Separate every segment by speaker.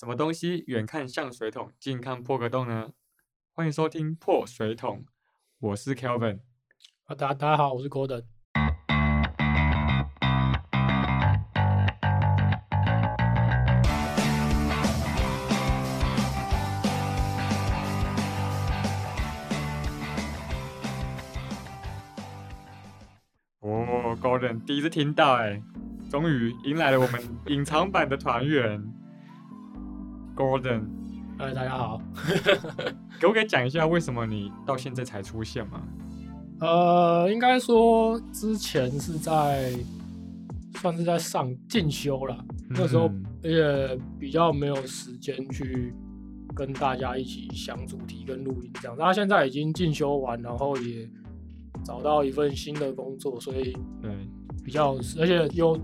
Speaker 1: 什么东西远看像水桶，近看破个洞呢？欢迎收听破水桶，我是 Kelvin。
Speaker 2: 啊，大大家好，我是 Gordon。
Speaker 1: 哦，Gordon 第一次听到哎，终于迎来了我们隐藏版的团员 Gordon。
Speaker 2: 哎，大家好，
Speaker 1: 可不可以讲一下为什么你到现在才出现吗？
Speaker 2: 呃，应该说之前是在算是在上进修了，那时候
Speaker 1: 嗯
Speaker 2: 也比较没有时间去跟大家一起想主题跟录音这样。他现在已经进修完，然后也找到一份新的工作，所以
Speaker 1: 对，
Speaker 2: 比较而且又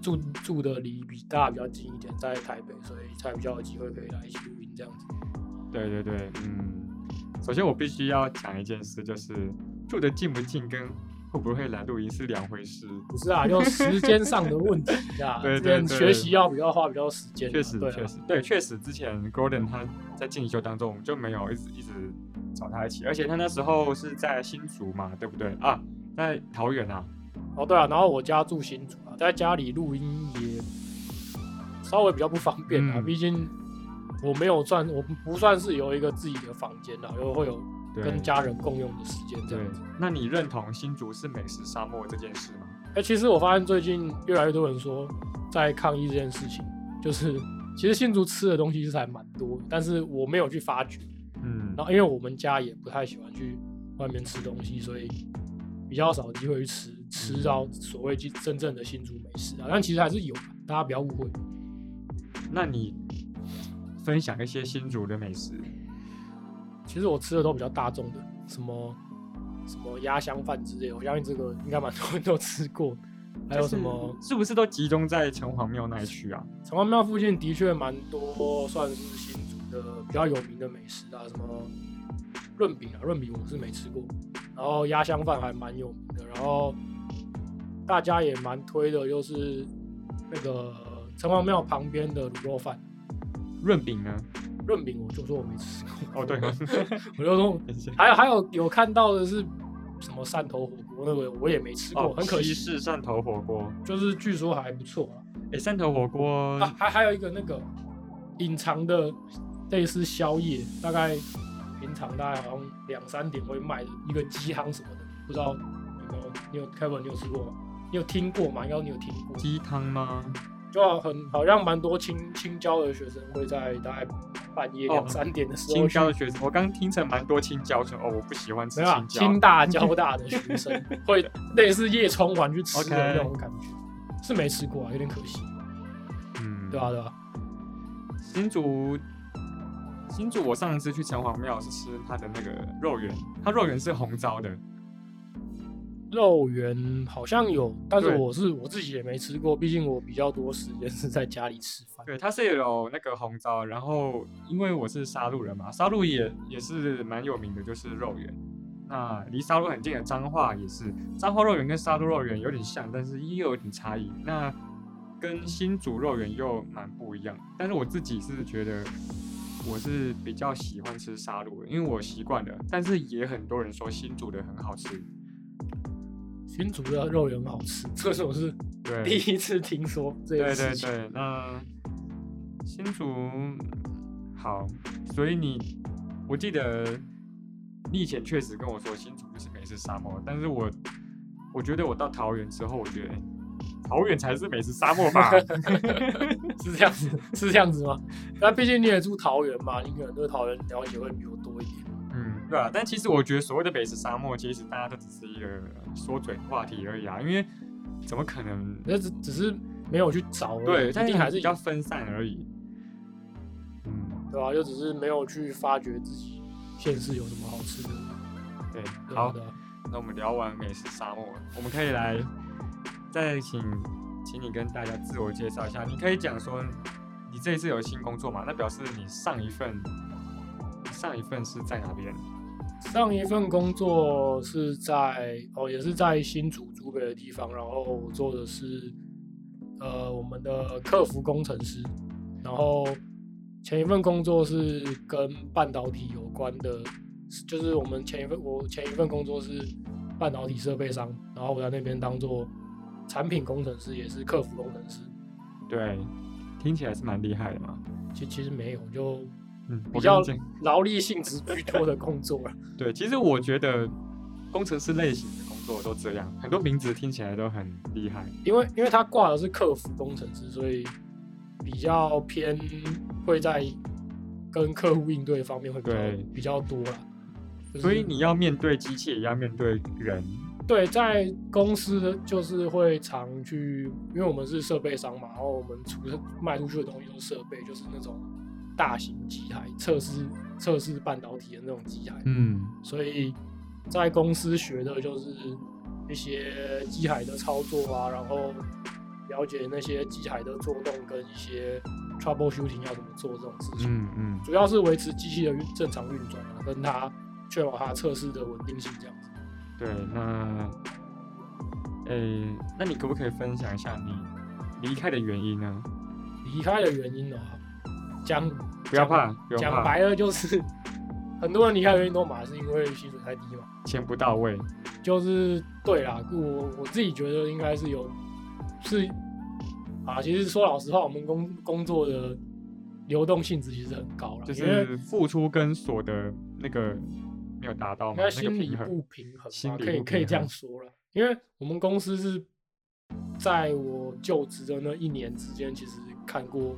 Speaker 2: 住住的离比大家比较近一点，在台北，所以才比较有机会可以来一起录音这样子。
Speaker 1: 对对对，嗯，首先我必须要讲一件事，就是住的近不近跟会不会来录音是两回事。
Speaker 2: 不是啊，就时间上的问题啊，
Speaker 1: 对对对
Speaker 2: 学习要比较花比较时间啊，
Speaker 1: 确实，确实，对，确实，之前 Gordon 他在进修当中，我们就没有一直一直找他一起，而且他那时候是在新竹嘛，对不对啊？在桃园啊，
Speaker 2: 哦，对啊，然后我家住新竹啊，在家里录音也稍微比较不方便啊，
Speaker 1: 嗯
Speaker 2: 毕竟我没有算，我不不算是有一个自己的房间啊，又会有
Speaker 1: 对
Speaker 2: 跟家人共用的时间这
Speaker 1: 对
Speaker 2: 样子。。
Speaker 1: 那你认同新竹是美食沙漠这件事吗？
Speaker 2: 哎、其实我发现最近越来越多人说在抗议这件事情，就是其实新竹吃的东西是还蛮多的，但是我没有去发掘。
Speaker 1: 嗯
Speaker 2: 然后因为我们家也不太喜欢去外面吃东西，所以比较少机会去吃吃到所谓真真正的新竹美食啊。但其实还是有，大家不要误会。
Speaker 1: 那你分享一些新竹的美食，
Speaker 2: 其实我吃的都比较大众的，什么什么鸭香饭之类，我相信这个应该蛮多人都吃过。还有什么
Speaker 1: 是不是都集中在城隍庙那一区啊？
Speaker 2: 城隍庙附近的确蛮多，算是新竹的比较有名的美食啊，什么润饼啊，润饼我是没吃过，然后鸭香饭还蛮有名的，然后大家也蛮推的，就是那个城隍庙旁边的卤肉饭，
Speaker 1: 润饼呢？
Speaker 2: 润饼我就说我没吃过，
Speaker 1: 哦，对，
Speaker 2: 我就说还有还有有看到的是什么汕头火锅，那个我也没吃过，
Speaker 1: 哦，
Speaker 2: 很可惜，
Speaker 1: 是汕头火锅。
Speaker 2: 就是据说还不错啊。
Speaker 1: 哎，汕头火锅
Speaker 2: 啊，还还有一个那个隐藏的类似宵夜，大概平常大概好像两三点会卖的一个鸡汤什么的，不知道有没有你有 Kevin 你有吃过吗？你有听过吗？应该你有听过，
Speaker 1: 鸡汤吗？
Speaker 2: 就很好像蛮多青青椒的学生会在大概半夜
Speaker 1: 哦
Speaker 2: 两三点的时候
Speaker 1: 青
Speaker 2: 去，
Speaker 1: 椒的学生，我刚听成蛮多青椒，说哦，我不喜欢吃青椒。
Speaker 2: 清大交大的学生 会类似夜冲完去吃的那种感觉 是没吃过啊，有点可惜，
Speaker 1: 嗯，
Speaker 2: 对啊对啊，
Speaker 1: 新竹，新竹，我上一次去城隍庙是吃它的那个肉圆，它肉圆是红糟的。
Speaker 2: 肉圆好像有，但是我是我自己也没吃过，毕竟我比较多时间是在家里吃饭。
Speaker 1: 对，它是有那个红糟，然后因为我是沙鹿人嘛，沙鹿也也是蛮有名的，就是肉圆。那离沙鹿很近的彰化也是，彰化肉圆跟沙鹿肉圆有点像，但是又有点差异。那跟新竹肉圆又蛮不一样。但是我自己是觉得，我是比较喜欢吃沙鹿的，因为我习惯了。但是也很多人说新煮的很好吃，
Speaker 2: 新竹的肉圆很好吃，这是我是
Speaker 1: 对，
Speaker 2: 第一次听说这
Speaker 1: 对
Speaker 2: 件事情。
Speaker 1: 对对，那新竹好，所以你，我记得你以前确实跟我说新竹就是美食沙漠，但是我我觉得我到桃园之后，我觉得哎桃园才是美食沙漠吧？
Speaker 2: 是这样子，是这样子吗？那毕竟你也住桃园嘛，你可能对桃园了解会比我多一点。
Speaker 1: 嗯，对啊，但其实我觉得所谓的美食沙漠，其实大家都只是一个说嘴话题而已啊，因为怎么可能？
Speaker 2: 那只只是没有去找而已，
Speaker 1: 对，
Speaker 2: 一
Speaker 1: 但是
Speaker 2: 定还是
Speaker 1: 比较分散而已。嗯，
Speaker 2: 对啊、就只是没有去发掘自己现实有什么好吃的。
Speaker 1: 对，好，
Speaker 2: 对啊
Speaker 1: 那我们聊完美食沙漠，我们可以来再请请你跟大家自我介绍一下。你可以讲说你这一次有新工作嘛？那表示你上一份上一份是在哪边？
Speaker 2: 上一份工作是在哦，也是在新竹竹北的地方，然后我做的是呃我们的客服工程师，然后前一份工作是跟半导体有关的，就是我们前一份我前一份工作是半导体设备商，然后我在那边当做产品工程师，也是客服工程师。
Speaker 1: 对，听起来是蛮厉害的嘛。
Speaker 2: 其其实没有，就
Speaker 1: 嗯，
Speaker 2: 比较劳力性质居多的工作了。
Speaker 1: 对，其实我觉得工程师类型的工作都这样，很多名字听起来都很厉害。
Speaker 2: 因为因为他挂的是客服工程师，所以比较偏会在跟客户应对方面会比较
Speaker 1: 对
Speaker 2: 比较多啦。就是
Speaker 1: 所以你要面对机器，也要面对人。
Speaker 2: 对在公司就是会常去，因为我们是设备商嘛，然后我们出卖出去的东西都是设备，就是那种大型机台测试测试半导体的那种机台。
Speaker 1: 嗯，
Speaker 2: 所以在公司学的就是一些机海的操作啊，然后了解那些机海的作动跟一些 troubleshooting 要怎么做这种事情，
Speaker 1: 嗯嗯，
Speaker 2: 主要是维持机器的运正常运转啊，跟它确保它测试的稳定性这样子。
Speaker 1: 对，那，诶、那你可不可以分享一下你离开的原因呢？
Speaker 2: 离开的原因的话，讲
Speaker 1: 不要怕，
Speaker 2: 讲白了就是很多人离开的原因都嘛是因为薪水太低嘛。
Speaker 1: 钱不到位。
Speaker 2: 就是对啦，我我自己觉得应该是有是啊，其实说老实话，我们工工作的流动性质其实很高了，
Speaker 1: 就是付出跟所得那个没有达到嘛，那个
Speaker 2: 心理。不平衡
Speaker 1: 心
Speaker 2: 吧，可以可以这样说了。因为我们公司是在我就职的那一年之间，其实看过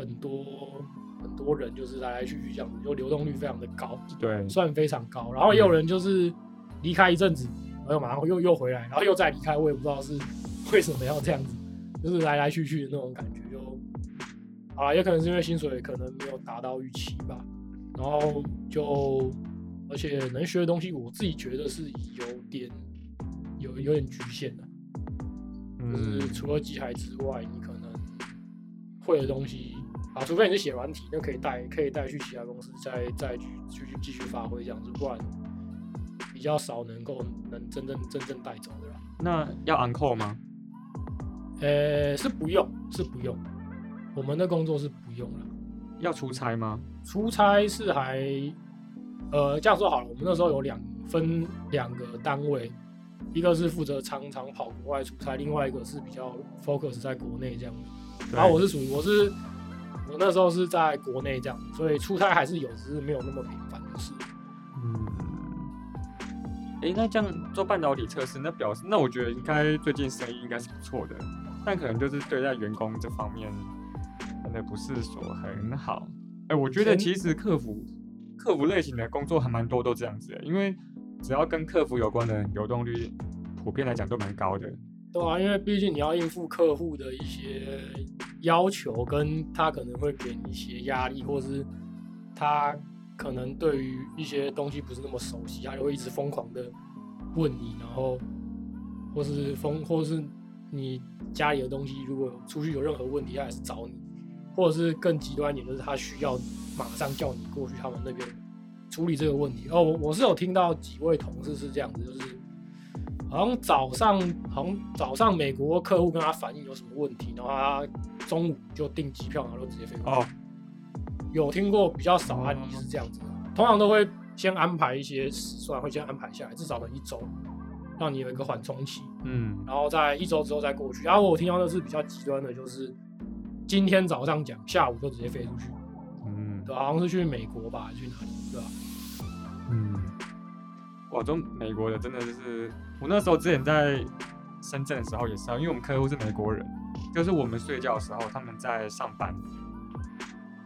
Speaker 2: 很多很多人，就是来来去去这样子，就流动率非常的高。
Speaker 1: 对，
Speaker 2: 算非常高。然后也有
Speaker 1: 嗯
Speaker 2: 人就是离开一阵子，然后又马上又又回来，然后又再离开，我也不知道是为什么要这样子，就是来来去去的那种感觉就，啊，也可能是因为薪水可能没有达到预期吧，然后就而且能学的东西，我自己觉得是有点有有点局限的，就是
Speaker 1: 嗯，
Speaker 2: 除了机台之外，你可能会的东西啊，除非你是写软体，那可以带可以带去其他公司再再去继续继续发挥这样子，不然比较少能够能真正真正带走的啦。
Speaker 1: 那要 uncle 吗？
Speaker 2: 呃，是不用，是不用，我们的工作是不用了。
Speaker 1: 要出差吗？
Speaker 2: 出差是还，呃，这样说好了，我们那时候有两分两个单位，一个是负责常常跑国外出差，另外一个是比较 focus 在国内这样子。然后我是属于我是我那时候是在国内这样，所以出差还是有，只是没有那么频繁的事。
Speaker 1: 嗯，诶，那这样做半导体测试，那表示那我觉得应该最近生意应该是不错的，但可能就是对待员工这方面真的不是说很好。哎，我觉得其实客服客服类型的工作还蛮多都这样子的，因为只要跟客服有关的流动率，普遍来讲都蛮高的。
Speaker 2: 对啊，因为毕竟你要应付客户的一些要求，跟他可能会给你一些压力，或是他可能对于一些东西不是那么熟悉，他就会一直疯狂的问你，然后或是疯，或是你家里的东西如果出去有任何问题，他还是找你，或者是更极端一点，就是他需要马上叫你过去他们那边处理这个问题。哦，我我是有听到几位同事是这样子，就是。好像早上，好像早上美国客户跟他反映有什么问题，然后他中午就订机票，然后就直接飞过去。
Speaker 1: 哦，
Speaker 2: 有听过比较少案例是这样子的，通常都会先安排一些时算，会先安排下来，至少等一周，让你有一个缓冲期，
Speaker 1: 嗯，
Speaker 2: 然后在一周之后再过去。然后我听到的是比较极端的，就是今天早上讲，下午就直接飞出去，
Speaker 1: 嗯。
Speaker 2: 对、好像是去美国吧，去哪里，对吧、
Speaker 1: 嗯，哇，这美国的真的就是，我那时候之前在深圳的时候也是啊，因为我们客户是美国人，就是我们睡觉的时候他们在上班，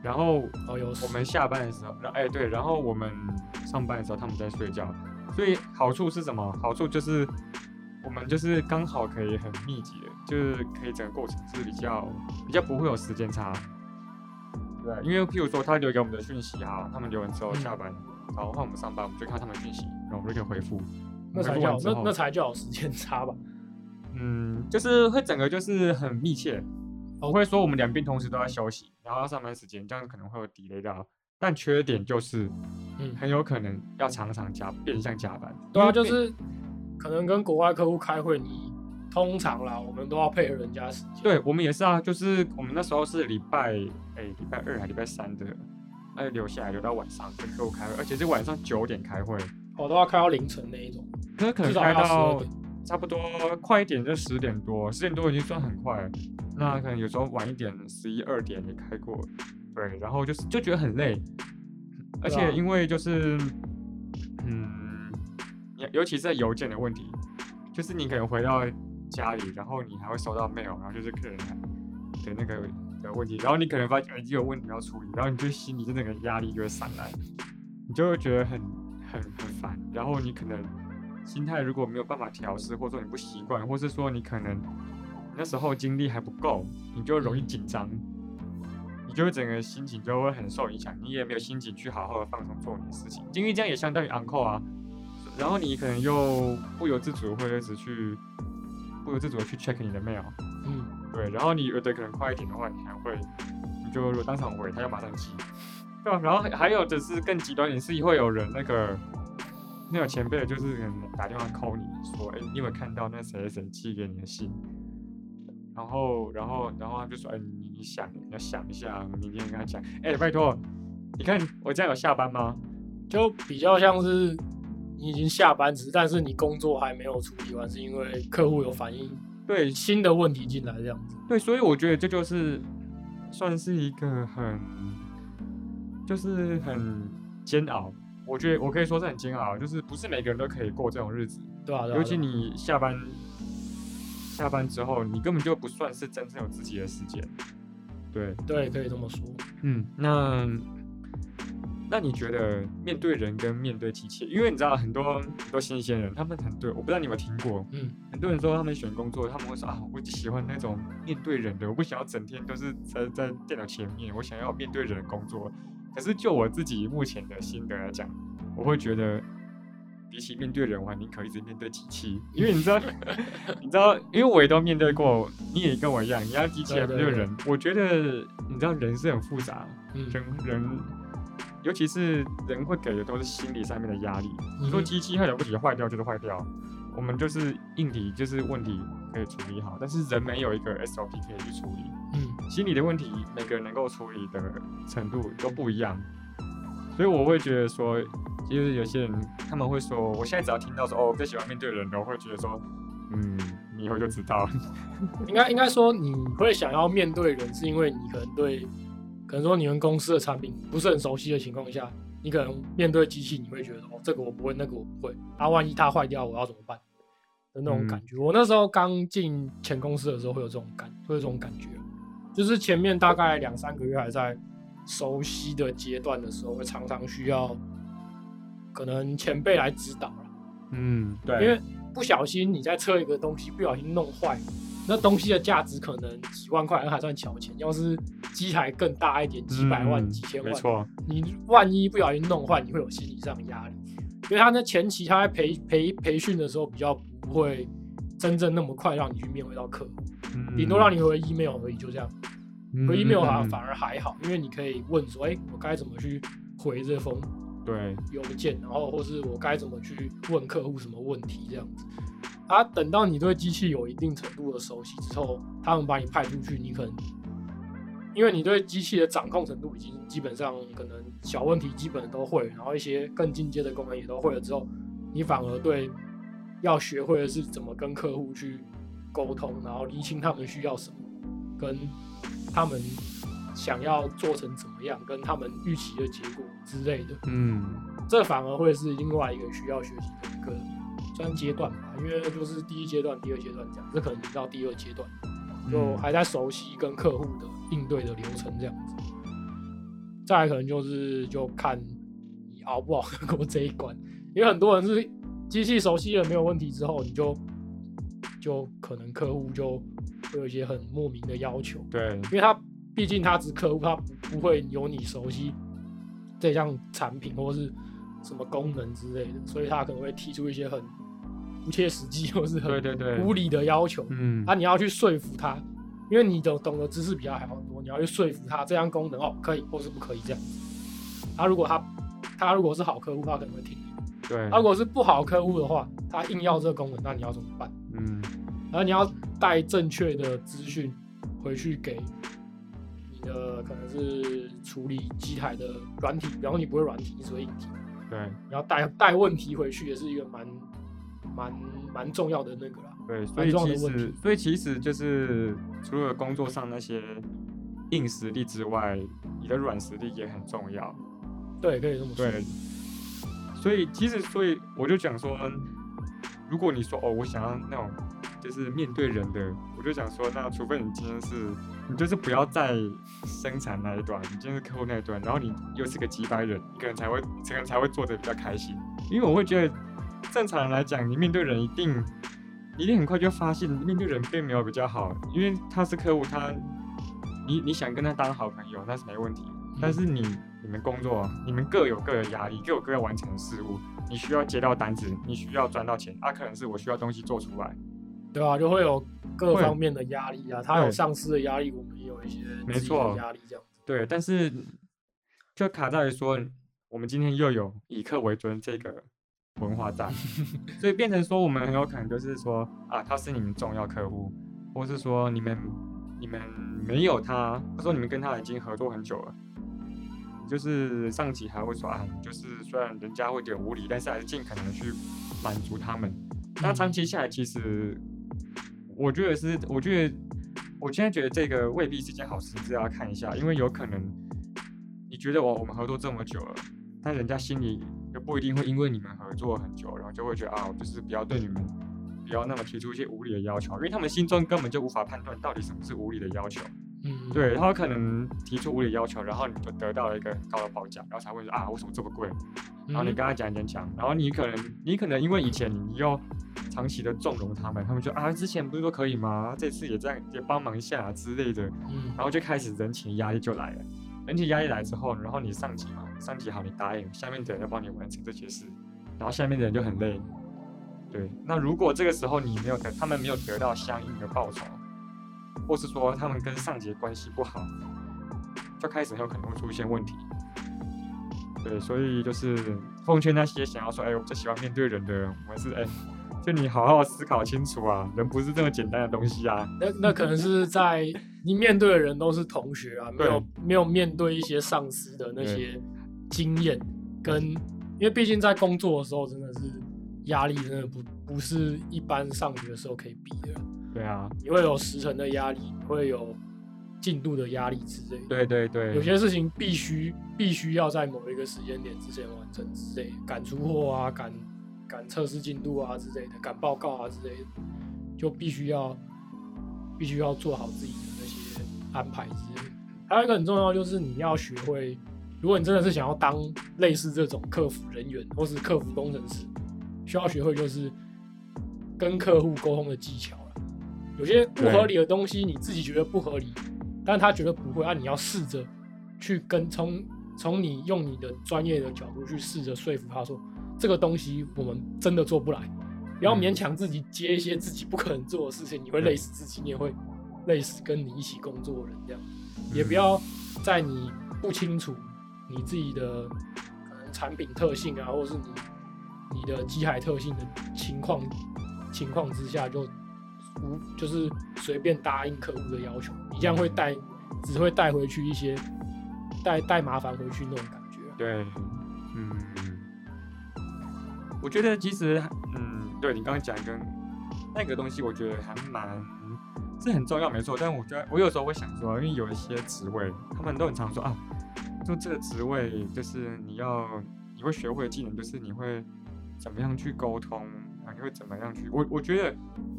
Speaker 1: 然后我们下班的时候，哎对，然后我们上班的时候他们在睡觉，所以好处是什么？好处就是我们就是刚好可以很密集的，就是可以整个过程是比较比较不会有时间差。对，因为譬如说他留给我们的讯息啊，他们留完之后
Speaker 2: 嗯
Speaker 1: 下班，然后换我们上班，我们就看他们讯息，然后我们就可以回复。
Speaker 2: 那才叫那那才叫有时间差吧。
Speaker 1: 嗯，就是会整个就是很密切，我会说我们两边同时都在休息，然后要上班时间，这样可能会有 delay 到。但缺点就是，
Speaker 2: 嗯
Speaker 1: 很有可能要常常加变相加班。
Speaker 2: 对啊，就是可能跟国外客户开会，你通常啦，我们都要配合人家时间。
Speaker 1: 对我们也是啊，就是我们那时候是礼拜哎礼拜二还礼拜三的，哎留下来留到晚上跟客户开会，而且是晚上九点开会，
Speaker 2: 我都要开到凌晨那一种，
Speaker 1: 可是可能开到。差不多快一点就十点多，十点多已经算很快了。那可能有时候晚一点，十一二点也开过，对，然后就是就觉得很累，而且因为就是，嗯，尤尤其是在邮件的问题，就是你可能回到家里，然后你还会收到 mail，然后就是客人的那个的问题，然后你可能发现哎有问题要处理，然后你就心里就那个压力就会上来，你就会觉得很很很烦，然后你可能心态如果没有办法调试，或者说你不习惯，或是说你可能那时候精力还不够，你就容易紧张，你就会整个心情就会很受影响，你也没有心情去好好的放松做你的事情，因为这样也相当于 uncle 啊，然后你可能又不由自主会一直去不由自主的去 check 你的 mail，
Speaker 2: 嗯，
Speaker 1: 对，然后你有的可能快一点的话，你还会，你就如果当场回，他要马上寄，对吧、然后还还有的是更极端点是会有人那个那有前辈就是打电话 call 你说，哎、你有没有看到那谁谁谁寄给你的信？然后然后然后他就说，哎、你你想你要想一下，明天跟他讲，哎、拜托，你看我这样有下班吗？
Speaker 2: 就比较像是你已经下班，只是但是你工作还没有处理完，是因为客户有反映
Speaker 1: 对
Speaker 2: 新的问题进来这样子。
Speaker 1: 对，所以我觉得这就是算是一个很，就是很煎熬。我觉得我可以说是很煎熬，就是不是每个人都可以过这种日子。
Speaker 2: 对啊，对啊
Speaker 1: 尤其你下班下班之后，你根本就不算是真正有自己的时间。对，
Speaker 2: 对，可以这么说。
Speaker 1: 嗯，那那你觉得面对人跟面对机器，因为你知道很多很多新鲜人，他们很对，我不知道你有没有听过，
Speaker 2: 嗯，
Speaker 1: 很多人说他们选工作，他们会说啊，我只喜欢那种面对人的，我不想要整天都是在在电脑前面，我想要面对人的工作。可是就我自己目前的心得来讲，我会觉得。比起面对人，我还宁可一直面对机器，因为你知道，你知道，因为我也都面对过，你也跟我一样，你要机器来面
Speaker 2: 对对对
Speaker 1: 对人，我觉得你知道人是很复杂，
Speaker 2: 嗯，
Speaker 1: 人人，尤其是人会给的都是心理上面的压力。你说
Speaker 2: 嗯
Speaker 1: 机器它了不起坏掉就是坏掉，我们就是硬体就是问题可以处理好，但是人没有一个 SOP 可以去处理，
Speaker 2: 嗯，
Speaker 1: 心理的问题每个人能够处理的程度都不一样，所以我会觉得说，就是有些人他们会说，我现在只要听到说哦，最喜欢面对人，我会觉得说，嗯，你以后就知道，
Speaker 2: 应该应该说你会想要面对人，是因为你可能对，可能说你们公司的产品不是很熟悉的情况下，你可能面对机器，你会觉得哦，这个我不会，那个我不会，啊，万一它坏掉，我要怎么办？的那种感觉。我那时候刚进前公司的时候，会有这种感，会有这种感觉，就是前面大概两三个月还在熟悉的阶段的时候，会常常需要可能前辈来指导啦。
Speaker 1: 嗯，对，
Speaker 2: 因为不小心你在测一个东西，不小心弄坏，那东西的价值可能几万块，那还算小钱。要是机台更大一点，几百万、
Speaker 1: 嗯
Speaker 2: 几千万，
Speaker 1: 没错，
Speaker 2: 你万一不小心弄坏，你会有心理上的压力。因为他那前期他在培培培训的时候，比较不会真正那么快让你去面对到客户，
Speaker 1: 嗯
Speaker 2: 顶多让你回 email 而已，就这样。回 email
Speaker 1: 嗯嗯
Speaker 2: 反反而还好，因为你可以问说，哎、我该怎么去回这封
Speaker 1: 对，
Speaker 2: 邮件，然后或是我该怎么去问客户什么问题这样子。啊，等到你对机器有一定程度的熟悉之后，他们把你派出去，你可能因为你对机器的掌控程度已经基本上可能小问题基本都会，然后一些更进阶的功能也都会了之后，你反而对要学会的是怎么跟客户去沟通，然后厘清他们需要什么，跟他们想要做成怎么样，跟他们预期的结果之类的。
Speaker 1: 嗯
Speaker 2: 这反而会是另外一个需要学习的一个专阶段吧，因为就是第一阶段、第二阶段这样，这可能已经到第二阶段，就
Speaker 1: 嗯
Speaker 2: 还在熟悉跟客户的应对的流程这样子。再来可能就是就看你熬不熬得过这一关，因为很多人是机器熟悉了没有问题之后，你就就可能客户就会有一些很莫名的要求，
Speaker 1: 对，
Speaker 2: 因为他毕竟他只是客户，他不不会有你熟悉这项产品或是什么功能之类的，所以他可能会提出一些很不切实际或是很
Speaker 1: 对对对，
Speaker 2: 无理的要求。
Speaker 1: 嗯
Speaker 2: 啊，你要去说服他，因为你懂懂的知识比他还要多，你要去说服他这项功能哦可以或是不可以这样子。他如果他他如果是好客户，他可能会听你；
Speaker 1: 对，
Speaker 2: 他如果是不好客户的话，他硬要这个功能，那你要怎么办？
Speaker 1: 嗯
Speaker 2: 然后你要带正确的资讯回去给你的可能是处理机台的软体，然后你不会软体，你只会硬体，
Speaker 1: 对
Speaker 2: 你要带带问题回去，也是一个蛮蛮蛮重要的那个啦。
Speaker 1: 对，所以其实所以其实就是除了工作上那些硬实力之外，你的软实力也很重要。
Speaker 2: 对，可以这么说。
Speaker 1: 对，所以其实所以我就讲说，如果你说哦，我想要那种就是面对人的，我就想说，那除非你今天是你就是不要在生产那一段，你今天是客户那一端，然后你又是个几百人，你可能才会可能才会做的比较开心，因为我会觉得正常人来讲，你面对人一定一定很快就发现面对人并没有比较好，因为他是客户，他你你想跟他当好朋友那是没问题，但是你你们工作，你们各有各的压力，各有各要完成的事物。你需要接到单子，你需要赚到钱，啊，可能是我需要东西做出来。
Speaker 2: 对啊，就会有各方面的压力啊，他有上司的压力，我们也有一些
Speaker 1: 没错
Speaker 2: 压力，这样子。
Speaker 1: 对，但是就卡在于说，我们今天又有以客为尊这个文化在，所以变成说，我们很有可能就是说啊，他是你们重要客户，或是说你们你们没有他，或者说你们跟他已经合作很久了。就是上级还会说啊，就是虽然人家会有点无理，但是还是尽可能去满足他们。那长期下来，其实我觉得是，我觉得我现在觉得这个未必是件好事，是要看一下，因为有可能你觉得我我们合作这么久了，但人家心里又不一定会因为你们合作很久，然后就会觉得啊，我就是不要对你们不要那么提出一些无理的要求，因为他们心中根本就无法判断到底什么是无理的要求。
Speaker 2: 嗯，
Speaker 1: 对他可能提出无理要求，然后你就得到了一个很高的报价，然后才会说啊，为什么这么贵？然后你
Speaker 2: 嗯
Speaker 1: 跟他讲讲讲，然后你可能你可能因为以前你又长期的纵容他们，他们就啊之前不是说可以吗？这次也这样也帮忙一下、之类的，
Speaker 2: 嗯
Speaker 1: 然后就开始人情压力就来了。人情压力来之后，然后你上级嘛，上级好你答应，下面的人要帮你完成这些事，然后下面的人就很累。对，那如果这个时候你没有得，他们没有得到相应的报酬，或是说他们跟上级关系不好，就开始很有可能会出现问题。对，所以就是奉劝那些想要说，哎，我最喜欢面对人的人，我们是哎，就你好好思考清楚啊，人不是这么简单的东西啊。
Speaker 2: 那那可能是在你面对的人都是同学啊，没有没有面对一些上司的那些经验跟，因为毕竟在工作的时候真的是压力真的不不是一般上学的时候可以比的，
Speaker 1: 对啊，
Speaker 2: 你会有时程的压力，你会有进度的压力之类的。
Speaker 1: 对对对，
Speaker 2: 有些事情必须必须要在某一个时间点之前完成之类的，赶出货啊，赶赶测试进度啊之类的，赶报告啊之类的，就必须要必须要做好自己的那些安排之类的。还有一个很重要就是你要学会，如果你真的是想要当类似这种客服人员或是客服工程师，需要学会就是跟客户沟通的技巧了。有些不合理的东西，你自己觉得不合理，但他觉得不会啊，你要试着去跟从从你用你的专业的角度去试着说服他说，这个东西我们真的做不来，不要
Speaker 1: 嗯
Speaker 2: 勉强自己接一些自己不可能做的事情，你会累死自己，你也会累死跟你一起工作的人这样，也不要在你不清楚你自己的可能产品特性啊，或者是你你的机海特性的情况情况之下就。无就是随便答应客户的要求，你这样会带，只会带回去一些带带麻烦回去那种感觉。
Speaker 1: 对，嗯，我觉得其实，嗯，对你刚刚讲跟那个东西，我觉得还蛮是很重要，没错。但我觉得我有时候会想说，因为有一些职位，他们都很常说啊，就这个职位就是你要你会学会的技能，就是你会怎么样去沟通啊，你会怎么样去，我我觉得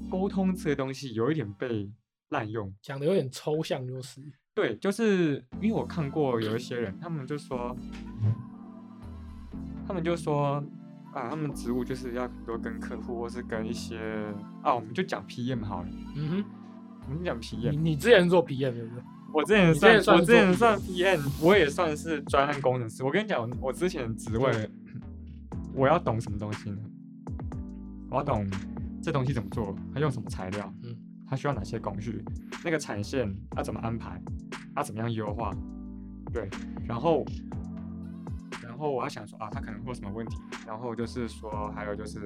Speaker 1: 沟通这个东西有一点被滥用。
Speaker 2: 讲的有点抽象，就是
Speaker 1: 对，就是因为我看过有一些人，他们就说，他们就说啊，他们职务就是要很多跟客户或是跟一些啊，我们就讲 PM 好了，
Speaker 2: 嗯哼，
Speaker 1: 我们讲 PM。
Speaker 2: 你之前做 PM 对不对？
Speaker 1: 我之前算，我之前算 PM，我也算是专案工程师。我跟你讲，我之前的职位，我要懂什么东西呢？我要懂这东西怎么做，它用什么材料，
Speaker 2: 嗯，
Speaker 1: 它需要哪些工序，那个产线要怎么安排，它怎么样优化，对，然后，然后我还想说啊，他可能会有什么问题，然后就是说，还有就是，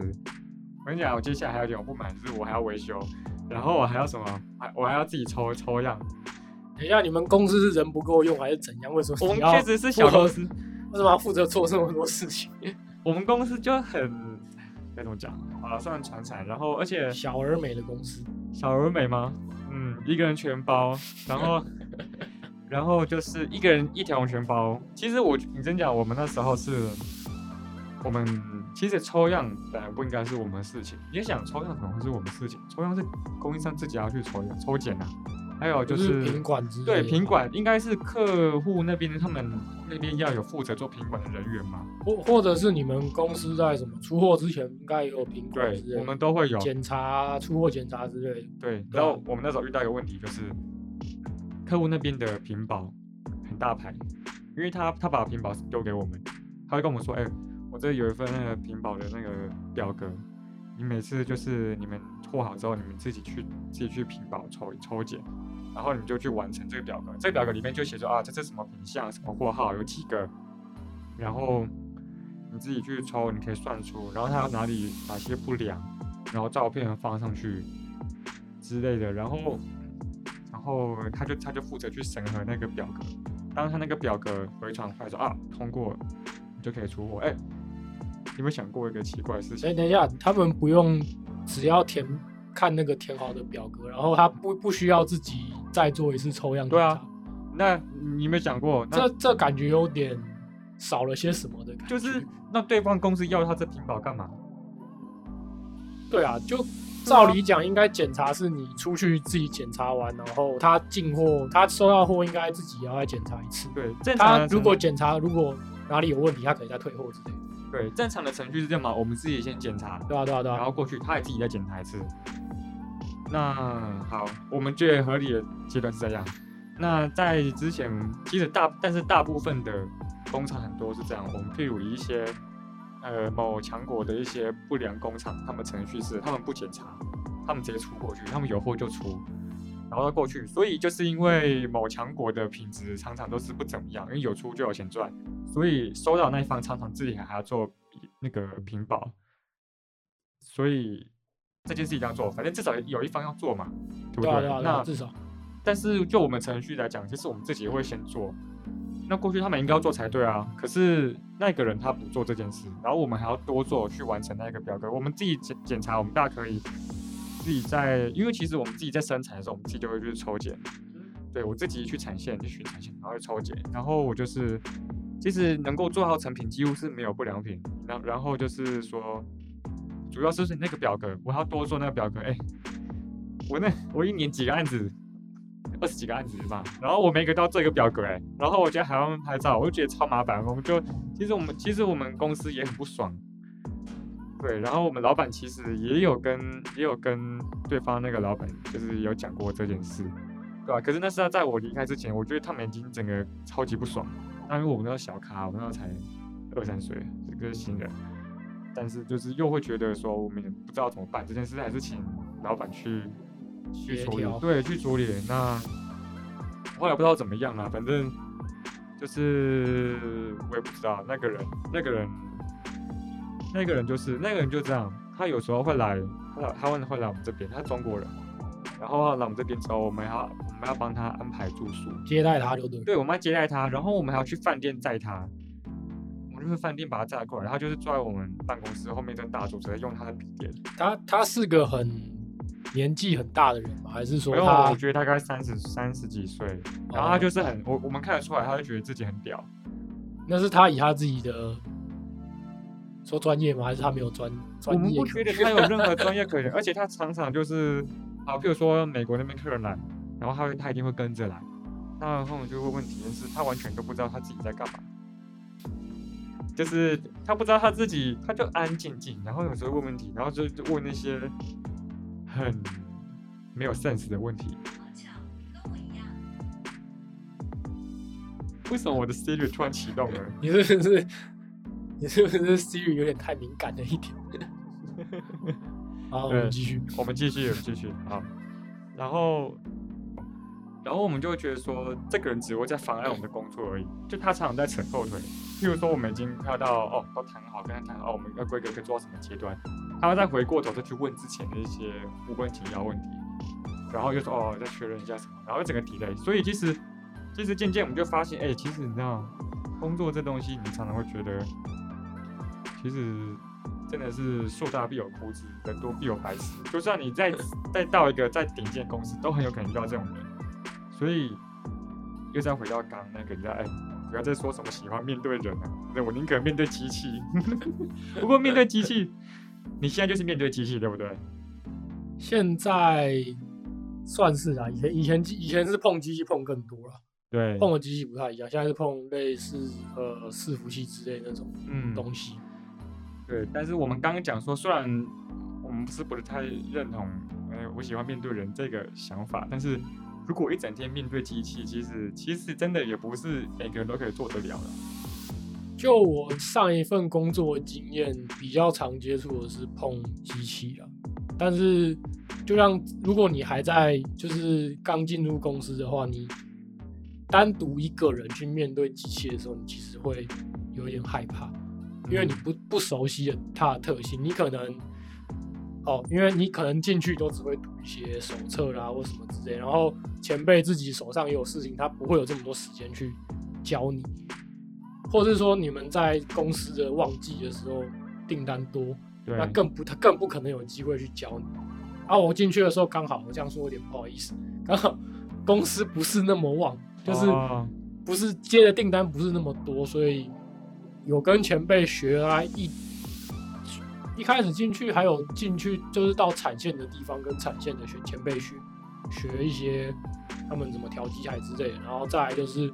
Speaker 1: 我跟你讲，我接下来还有点我不满，就是我还要维修，然后我还要什么？还我还要自己抽抽样。
Speaker 2: 等一下，你们公司是人不够用还是怎样？为什么
Speaker 1: 我们确实是小公司，
Speaker 2: 为什么要负责做这么多事情？
Speaker 1: 我们公司就很该怎么讲？啊，算传产，然后而且
Speaker 2: 小而美的公司，
Speaker 1: 小而美吗？嗯，一个人全包，然后然后就是一个人一条龙全包。其实我你真讲，我们那时候是，我们其实抽样本来不应该是我们的事情。你想抽样怎么会是我们的事情？抽样是供应商自己要去抽样抽检啊。还有就
Speaker 2: 就是品管之类
Speaker 1: 对品管应该是客户那边他们那边要有负责做品管的人员嘛。
Speaker 2: 或或者是你们公司在什么出货之前应该也有品管之类，
Speaker 1: 对我们都会有。
Speaker 2: 检查出货检查之类的。
Speaker 1: 对，然后我们那时候遇到一个问题，就是客户那边的屏保很大牌，因为他他把屏保丢给我们，他会跟我们说，哎、我这有一份那个屏保的那个表格，你每次就是你们货好之后，你们自己去自己去屏保抽抽检，然后你就去完成这个表格，这个表格里面就写着啊，这是什么品相，什么货号，有几个，然后你自己去抽，你可以算出，然后它哪里哪些不良，然后照片放上去之类的，然后然后他就他就负责去审核那个表格，当他那个表格回传回来说啊通过，你就可以出货。哎，你有没有想过一个奇怪的事情？
Speaker 2: 哎，等一下，他们不用只要填看那个填好的表格，然后他不不需要自己再做一次抽样
Speaker 1: 对啊。那你有没有想过？
Speaker 2: 这这感觉有点少了些什么的感觉。
Speaker 1: 就是那对方公司要他这屏保干嘛？
Speaker 2: 对啊，就照理讲，应该检查是你出去自己检查完，然后他进货，他收到货应该自己也要再检查一次。
Speaker 1: 对，正常
Speaker 2: 他如果检查如果哪里有问题，他可以再退货之类的。
Speaker 1: 对正常的程序是这样嘛？我们自己先检查，
Speaker 2: 对啊，对啊，对啊。
Speaker 1: 然后过去他也自己再检查一次。那好，我们觉得合理的阶段是这样。那在之前，其实大但是大部分的工厂很多是这样。我们譬如一些呃某强国的一些不良工厂，他们程序是他们不检查，他们直接出过去，他们有货就出，然后再过去。所以就是因为某强国的品质常常都是不怎么样，因为有出就有钱赚，所以收到那一方常常自己还要做那个屏保，所以这件事一定要做，反正至少有一方要做嘛，对不
Speaker 2: 对啊，
Speaker 1: 对？
Speaker 2: 啊，对啊
Speaker 1: 那
Speaker 2: 至少
Speaker 1: 但是就我们程序来讲，其实我们自己也会先做。那过去他们应该要做才对啊，可是那个人他不做这件事，然后我们还要多做去完成那个表格。我们自己检检查，我们大可以自己在，因为其实我们自己在生产的时候，我们自己就会去抽检。对我自己去产线，去选产线，然后去抽检，然后我就是其实能够做好成品，几乎是没有不良品。然然后就是说，主要是那个表格，我还要多做那个表格。哎、我那我一年几个案子，二十几个案子吧，然后我每个都要做一个表格哎，然后我觉得还要拍照，我就觉得超麻烦。我们就其实我们其实我们公司也很不爽，对，然后我们老板其实也有跟也有跟对方那个老板就是有讲过这件事，对吧、可是那是在我离开之前，我觉得他们已经整个超级不爽。那因为我们那时小咖，我们那时候才二三岁，是个新人，但是就是又会觉得说我们也不知道怎么办，这件事还是请老板去去处理，对，去处理。那后来不知道怎么样了，反正就是我也不知道那个人，那个人，那个人就是那个人就这样，他有时候会来，他来他会会来我们这边，他是中国人，然后来我们这边之后，我们要我们要帮他安排住宿，
Speaker 2: 接待他就对。
Speaker 1: 对，我们要接待他，然后我们还要去饭店载他。我们就是饭店把他载过来，然后他就是坐在我们办公室后面一张大桌子，用他的笔电。
Speaker 2: 他他是个很年纪很大的人吗？还是说
Speaker 1: 没有，
Speaker 2: 他
Speaker 1: 我觉得大概三十三十几岁，然后他就是很，我我们看得出来，他就觉得自己很屌。
Speaker 2: 那是他以他自己的说专业吗？还是他没有专
Speaker 1: 我
Speaker 2: 专业？
Speaker 1: 们不觉得他有任何专业可言，而且他常常就是，啊，譬如说美国那边客人来，然后他会他一定会跟着来，那后面就会问体验是，他完全都不知道他自己在干嘛，就是他不知道他自己，他就安安静静，然后有时候问问题，然后就就问那些很没有 sense 的问题。为什么我的 Siri 突然启动了？
Speaker 2: 你是不是你是不是 Siri 有点太敏感了一点？好，我
Speaker 1: 对
Speaker 2: 们继续。
Speaker 1: 我们继续，我们继续，好。然后，然后我们就会觉得说，这个人只会在妨碍我们的工作而已，就他常常在扯后腿。譬如说，我们已经快要到哦，都谈好，跟他谈好，哦我们要规格可以做到什么阶段，他会再回过头再去问之前的一些无关紧要问题。然后又说哦再确认一下什么，然后整个 delay，所以其实其实渐渐我们就发现，哎、其实你知道工作这东西，你常常会觉得，其实真的是树大必有枯枝，人多必有白痴。就算你再再到一个再顶尖公司，都很有可能遇到这种人。所以又再回到刚刚那个，你知道，哎、不要再说什么喜欢面对人了、啊，我宁可面对机器。不过面对机器，你现在就是面对机器，对不对？
Speaker 2: 现在算是啊，以前以前以前是碰机器碰更多了，
Speaker 1: 对，
Speaker 2: 碰的机器不太一样，现在是碰类似呃伺服器之类那种
Speaker 1: 嗯，
Speaker 2: 东西。
Speaker 1: 对，但是我们刚刚讲说，虽然我们不是不是太认同，呃，我喜欢面对人这个想法，但是如果一整天面对机器，其实其实真的也不是每个人都可以做得了的。
Speaker 2: 就我上一份工作的经验，比较常接触的是碰机器啊。但是，就像如果你还在就是刚进入公司的话，你单独一个人去面对机器的时候，你其实会有一点害怕，因为你不不熟悉它的特性，你可能哦，因为你可能进去都只会读一些手册啦或什么之类，然后前辈自己手上也有事情，他不会有这么多时间去教你。或者是说你们在公司的旺季的时候订单多，那更不他更不可能有机会去教你。啊，我进去的时候刚好，我这样说有点不好意思，刚好公司不是那么旺，就是
Speaker 1: 哦
Speaker 2: 不是接的订单不是那么多，所以有跟前辈学啊，一一开始进去还有进去就是到产线的地方跟产线的学前辈学学一些他们怎么调机台之类的，然后再来就是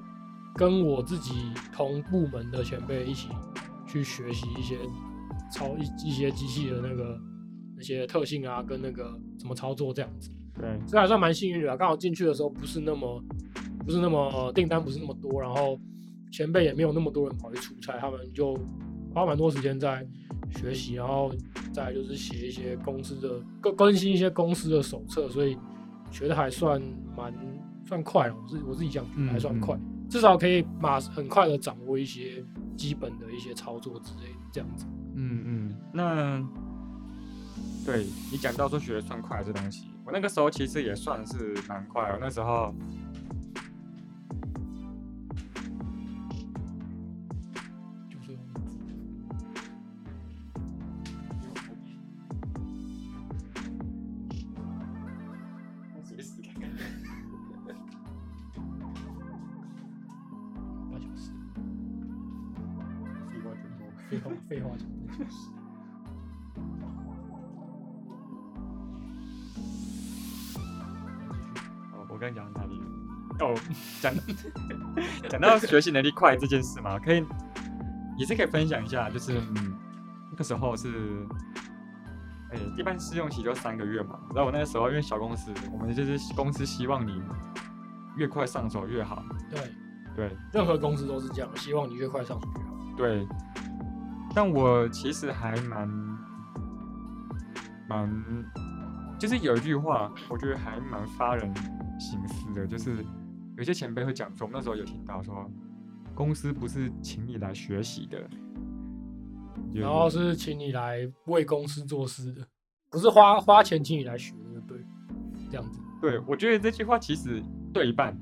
Speaker 2: 跟我自己同部门的前辈一起去学习一些操一一些机器的那个那些特性啊，跟那个怎么操作这样子。
Speaker 1: 对，
Speaker 2: 这还算蛮幸运的啊，刚好进去的时候不是那么不是那么、呃订单不是那么多，然后前辈也没有那么多人跑去出差，他们就花蛮多时间在学习，然后再就是写一些公司的更更新一些公司的手册，所以学的还算蛮算快了，我自我自己讲还算快，至少可以马很快的掌握一些基本的一些操作之类这样子。
Speaker 1: 嗯嗯，那对你讲到说学算快这东西，我那个时候其实也算是蛮快我，那时候。废话
Speaker 2: 废话讲半小时。
Speaker 1: 哦，我刚刚讲到哪里了？哦，讲 讲到学习能力快这件事嘛，可以也是可以分享一下，就是嗯，那个时候是，哎、一般试用期就三个月嘛。然后我那个时候因为小公司，我们就是公司希望你越快上手越好。
Speaker 2: 对，
Speaker 1: 对
Speaker 2: 任何公司都是这样，希望你越快上手越好。
Speaker 1: 对，但我其实还蛮蛮，就是有一句话，我觉得还蛮发人省思的，就是有些前辈会讲说，我们那时候有听到说，公司不是请你来学习的，
Speaker 2: 然后是请你来为公司做事的，不是花花钱请你来学的，对，这样子。
Speaker 1: 对我觉得这句话其实对一半，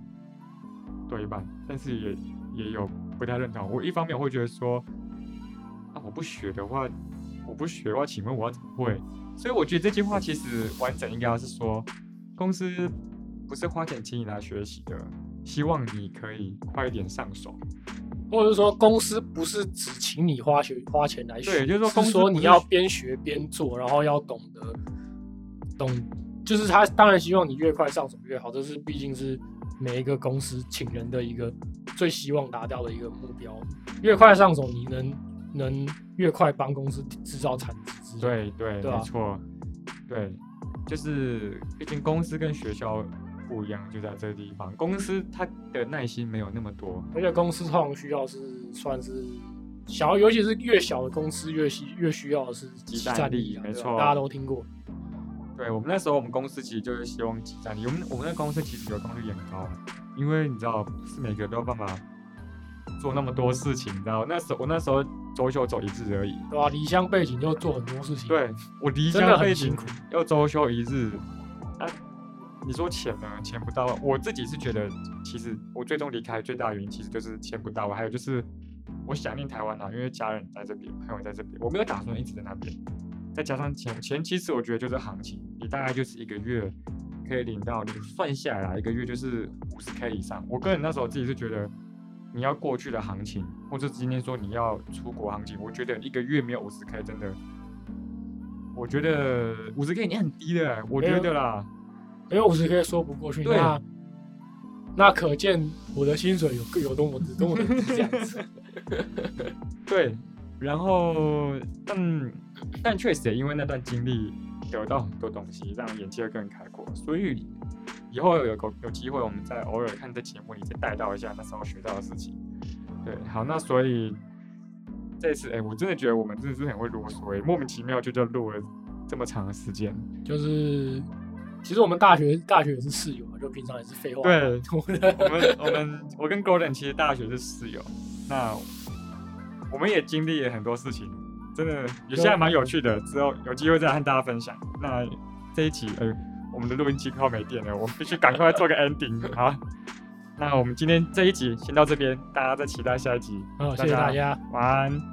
Speaker 1: 对一半，但是也也有不太认同。我一方面我会觉得说，啊，我不学的话，我不学的话，请问我要怎么会？所以我觉得这句话其实完整应该是说，公司不是花钱请你来学习的，希望你可以快一点上手。
Speaker 2: 或者是说，公司不是只请你花学花钱来学，
Speaker 1: 对就是说公司
Speaker 2: 说你要边学边做，然后要懂得懂，就是他当然希望你越快上手越好，这是毕竟是每一个公司请人的一个最希望达到的一个目标。越快上手，你能能越快帮公司制造产值。
Speaker 1: 对对，没错，对，就是毕竟公司跟学校不一样，就在这个地方，公司它的耐心没有那么多。
Speaker 2: 而且公司通常需要是算是小，尤其是越小的公司越需越需要的是
Speaker 1: 集战力没错
Speaker 2: 大家都听过。
Speaker 1: 对我们那时候，我们公司其实就是希望集战力。我们我们那公司其实流动率也很高啊，因为你知道，不是每个都有办法做那么多事情，你知道？那时候我那时候周休走一日而已。
Speaker 2: 对啊、离乡背景又做很多事情，，
Speaker 1: 对我离乡背景
Speaker 2: 很辛苦。
Speaker 1: 要周休一日，啊，你说钱呢？钱不到，我自己是觉得，其实我最终离开最大的原因其实就是钱不到，还有就是我想念台湾啊，因为家人在这边，朋友在这边，我没有打算一直在那边。再加上前前其实我觉得就是行情，你大概就是一个月可以领到，你算下来一个月就是五十 K 以上。我个人那时候自己是觉得，你要过去的行情，或者今天说你要出国行情，我觉得一个月没有五十 K 真的，我觉得五十 K 已经很低了，我觉得啦。
Speaker 2: 没有五十 K 说不过去，对啊那可见我的薪水有有多么多么低这样子。
Speaker 1: 对，然后但。但确实也因为那段经历得到很多东西，让眼界更开阔。所以以后有有有机会，我们再偶尔看这节目里再带到一下那时候学到的事情。对，好，那所以这次哎，我真的觉得我们真的是很会啰嗦，莫名其妙就就录了这么长的时间。
Speaker 2: 就是其实我们大学大学也是室友啊，就平常也是废话。
Speaker 1: 对，我们 我们我跟 Golden 其实大学是室友，那我们也经历了很多事情。真的有些还蛮有趣的，之后有机会再和大家分享。那这一期，呃，我们的录音机快没电了，我们必须赶快做个 ending 好。那我们今天这一集先到这边，大家再期待下一集。
Speaker 2: 好，谢谢大家，
Speaker 1: 晚安。